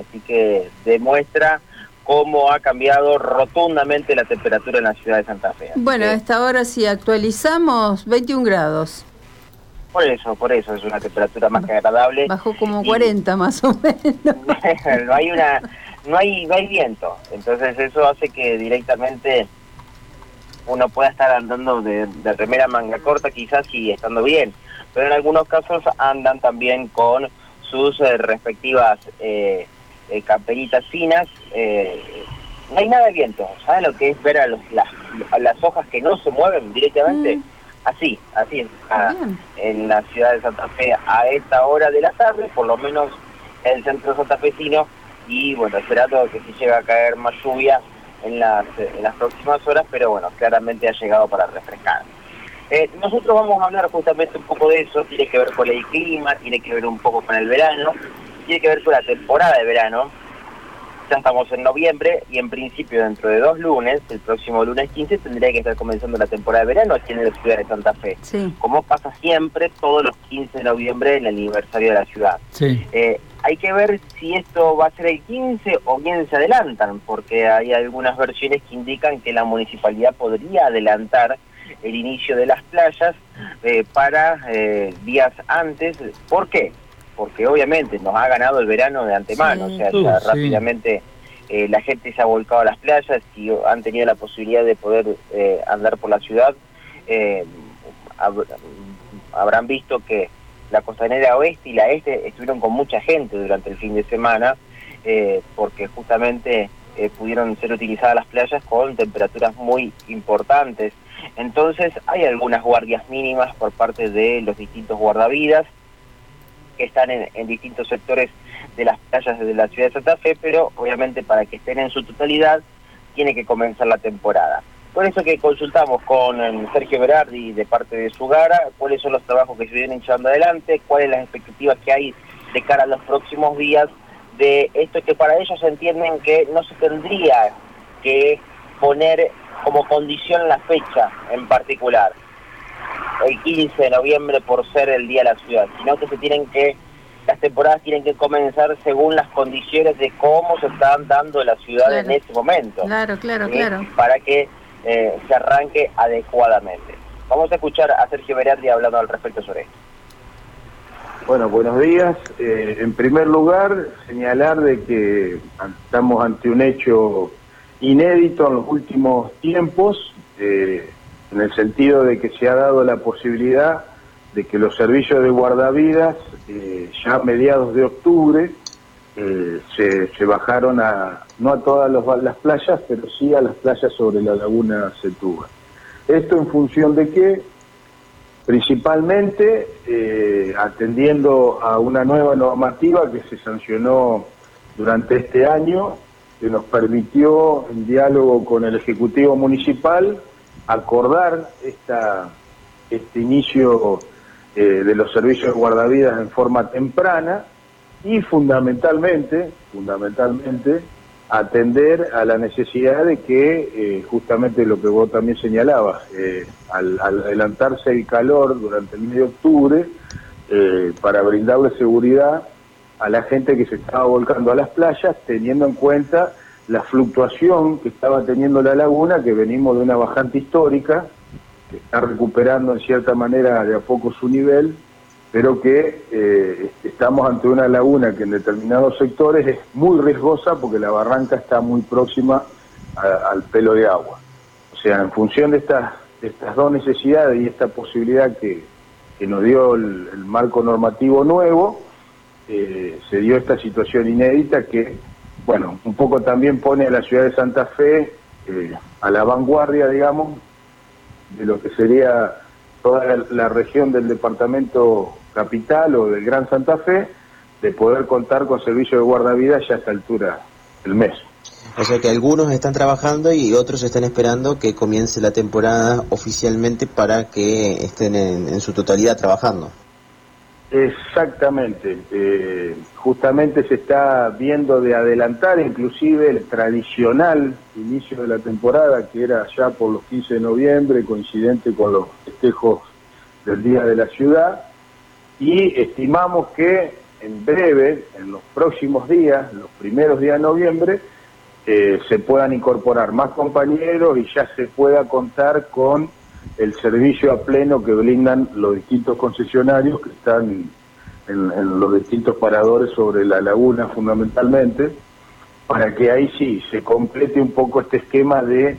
así que demuestra cómo ha cambiado rotundamente la temperatura en la ciudad de Santa Fe. bueno, a esta hora si actualizamos 21 grados. Por eso, por eso es una temperatura más que agradable. Bajó como 40 más o menos. no hay una no hay no hay viento, entonces eso hace que directamente uno pueda estar andando de, remera manga corta quizás y estando bien, pero en algunos casos andan también con sus eh, respectivas eh, eh, camperitas finas. Eh, no hay nada de viento, ¿sabes lo que es ver a, los, las, las hojas que no se mueven directamente? Mm. Así, así, en la ciudad de Santa Fe a esta hora de la tarde, por lo menos en el centro santafesino, y bueno, esperando que si llega a caer más lluvia en las, en las próximas horas, pero bueno, claramente ha llegado para refrescar. Eh, nosotros vamos a hablar justamente un poco de eso, tiene que ver con el clima, tiene que ver un poco con el verano, tiene que ver con la temporada de verano. Ya estamos en noviembre y en principio dentro de dos lunes, el próximo lunes 15, tendría que estar comenzando la temporada de verano aquí en la ciudad de Santa Fe. Como pasa siempre todos los 15 de noviembre en el aniversario de la ciudad. Eh, hay que ver si esto va a ser el 15 o bien se adelantan, porque hay algunas versiones que indican que la municipalidad podría adelantar el inicio de las playas eh, para eh, días antes. ¿Por qué? Porque obviamente nos ha ganado el verano de antemano, o sea, rápidamente eh, la gente se ha volcado a las playas y han tenido la posibilidad de poder eh, andar por la ciudad. Eh, habrán visto que la costanera oeste y la este estuvieron con mucha gente durante el fin de semana, porque justamente pudieron ser utilizadas las playas con temperaturas muy importantes. Entonces hay algunas guardias mínimas por parte de los distintos guardavidas que están en, distintos sectores de las playas de la ciudad de Santa Fe, pero obviamente para que estén en su totalidad tiene que comenzar la temporada. Por eso que consultamos con em, Sergio Berardi de parte de Sugara, cuáles son los trabajos que se vienen echando adelante, cuáles las expectativas que hay de cara a los próximos días de esto que para ellos entienden que no se tendría que poner como condición la fecha en particular el 15 de noviembre por ser el Día de la Ciudad, sino que se tienen que, las temporadas tienen que comenzar según las condiciones de cómo se están dando la ciudad en ese momento. Claro, claro, claro. Para que eh, se arranque adecuadamente. Vamos a escuchar a Sergio Berardi hablando al respecto sobre esto. Bueno, buenos días. Eh, en primer lugar, señalar de que estamos ante un hecho inédito en los últimos tiempos. Eh, en el sentido de que se ha dado la posibilidad de que los servicios de guardavidas, eh, ya a mediados de octubre, eh, se, bajaron a, no a todas las playas, pero sí a las playas sobre la laguna Setúbal. Esto en función de que, principalmente, eh, atendiendo a una nueva normativa que se sancionó durante este año, que nos permitió, en diálogo con el Ejecutivo Municipal, acordar esta, este inicio eh, de los servicios de guardavidas en forma temprana y fundamentalmente, fundamentalmente, atender a la necesidad de que, eh, justamente lo que vos también señalabas, eh, al, adelantarse el calor durante el mes de octubre, para brindarle seguridad a la gente que se estaba volcando a las playas, teniendo en cuenta la fluctuación que estaba teniendo la laguna, que venimos de una bajante histórica, que está recuperando en cierta manera de a poco su nivel, pero que eh, estamos ante una laguna que en determinados sectores es muy riesgosa porque la barranca está muy próxima al pelo de agua. O sea, en función de estas, dos necesidades y esta posibilidad que, nos dio el, marco normativo nuevo, eh, se dio esta situación inédita que bueno, un poco también pone a la ciudad de Santa Fe eh, a la vanguardia, digamos, de lo que sería toda la, región del departamento capital o del Gran Santa Fe, de poder contar con servicio de guardavidas ya a esta altura del mes. O sea que algunos están trabajando y otros están esperando que comience la temporada oficialmente para que estén en su totalidad trabajando. Exactamente, eh, justamente se está viendo de adelantar inclusive el tradicional inicio de la temporada que era ya por los 15 de noviembre, coincidente con los festejos del Día de la Ciudad, y estimamos que en breve, en los próximos días, los primeros días de noviembre, eh, se puedan incorporar más compañeros y ya se pueda contar con el servicio a pleno que brindan los distintos concesionarios que están en, los distintos paradores sobre la laguna fundamentalmente, para que ahí sí se complete un poco este esquema de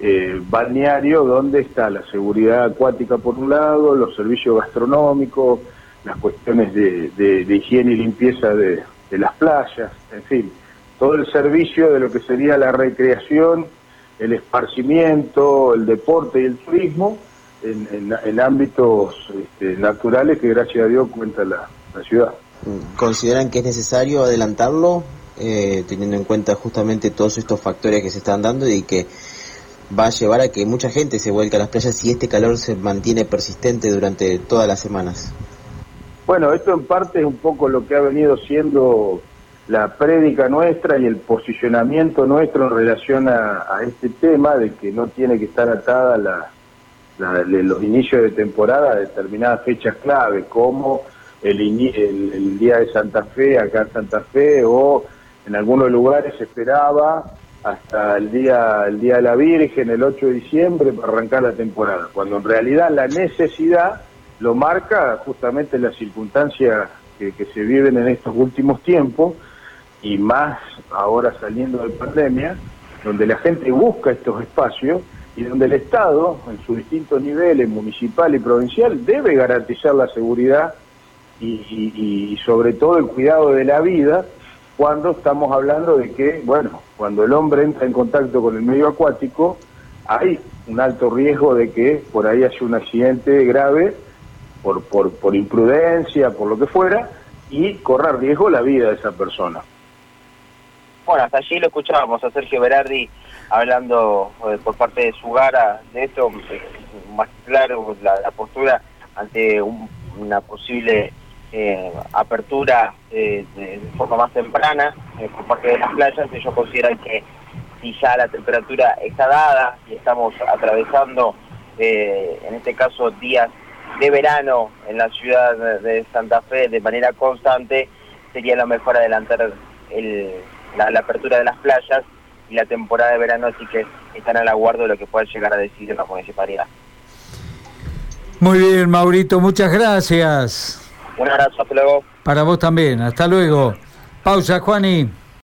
eh, balneario donde está la seguridad acuática por un lado, los servicios gastronómicos, las cuestiones de, higiene y limpieza de, las playas, en fin, todo el servicio de lo que sería la recreación, el esparcimiento, el deporte y el turismo en, ámbitos este, naturales que gracias a Dios cuenta la, ciudad. ¿Consideran que es necesario adelantarlo, eh, teniendo en cuenta justamente todos estos factores que se están dando y que va a llevar a que mucha gente se vuelque a las playas si este calor se mantiene persistente durante todas las semanas? Bueno, esto en parte es un poco lo que ha venido siendo la prédica nuestra y el posicionamiento nuestro en relación a, este tema de que no tiene que estar atada la, los inicios de temporada a determinadas fechas clave, como el, el, día de Santa Fe, acá en Santa Fe, o en algunos lugares esperaba hasta el día, el día de la Virgen, el 8 de diciembre, para arrancar la temporada, cuando en realidad la necesidad lo marca justamente las circunstancias que, que se viven en estos últimos tiempos, y más ahora saliendo de pandemia, donde la gente busca estos espacios y donde el Estado, en sus distintos niveles, municipal y provincial, debe garantizar la seguridad y, sobre todo el cuidado de la vida cuando estamos hablando de que, bueno, cuando el hombre entra en contacto con el medio acuático, hay un alto riesgo de que por ahí haya un accidente grave por, por, por imprudencia, por lo que fuera, y corra riesgo la vida de esa persona. Bueno, hasta allí lo escuchábamos a Sergio Berardi hablando eh, por parte de Sugara de esto, eh, más claro la, postura ante una posible eh, apertura de, forma más temprana por parte de las playas. Ellos consideran que si ya la temperatura está dada y estamos atravesando, en este caso, días de verano en la ciudad de Santa Fe de manera constante, sería lo mejor adelantar el la, apertura de las playas y la temporada de verano, así que están al aguardo de lo que pueda llegar a decidir la municipalidad. Muy bien, Maurito, muchas gracias. Un abrazo, hasta luego. Para vos también, hasta luego. Pausa, Juani.